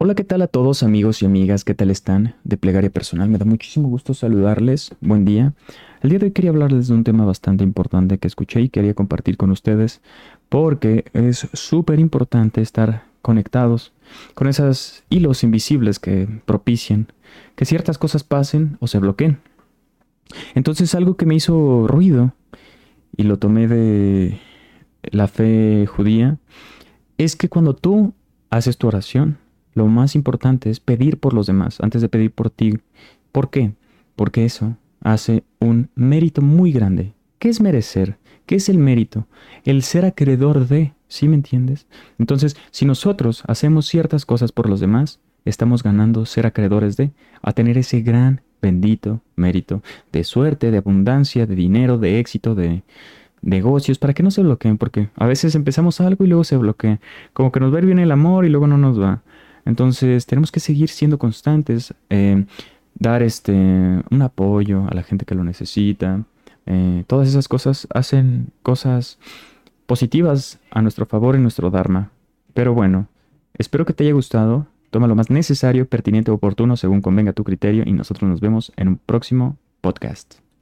Hola, ¿qué tal a todos amigos y amigas? ¿Qué tal están? De Plegaria Personal, me da muchísimo gusto saludarles. Buen día. El día de hoy quería hablarles de un tema bastante importante que escuché y quería compartir con ustedes porque es súper importante estar conectados con esos hilos invisibles que propician que ciertas cosas pasen o se bloqueen. Entonces algo que me hizo ruido y lo tomé de la fe judía es que cuando tú haces tu oración, lo más importante es pedir por los demás antes de pedir por ti. ¿Por qué? Porque eso hace un mérito muy grande. ¿Qué es merecer? ¿Qué es el mérito? El ser acreedor de, ¿sí me entiendes? Entonces, si nosotros hacemos ciertas cosas por los demás, estamos ganando ser acreedores de, a tener ese gran, bendito mérito de suerte, de abundancia, de dinero, de éxito, de negocios, para que no se bloqueen, porque a veces empezamos algo y luego se bloquea. Como que nos va a ir bien el amor y luego no nos va. Entonces tenemos que seguir siendo constantes, eh, dar este, un apoyo a la gente que lo necesita. Eh, todas esas cosas hacen cosas positivas a nuestro favor y nuestro Dharma. Pero bueno, espero que te haya gustado. Toma lo más necesario, pertinente o oportuno según convenga tu criterio y nosotros nos vemos en un próximo podcast.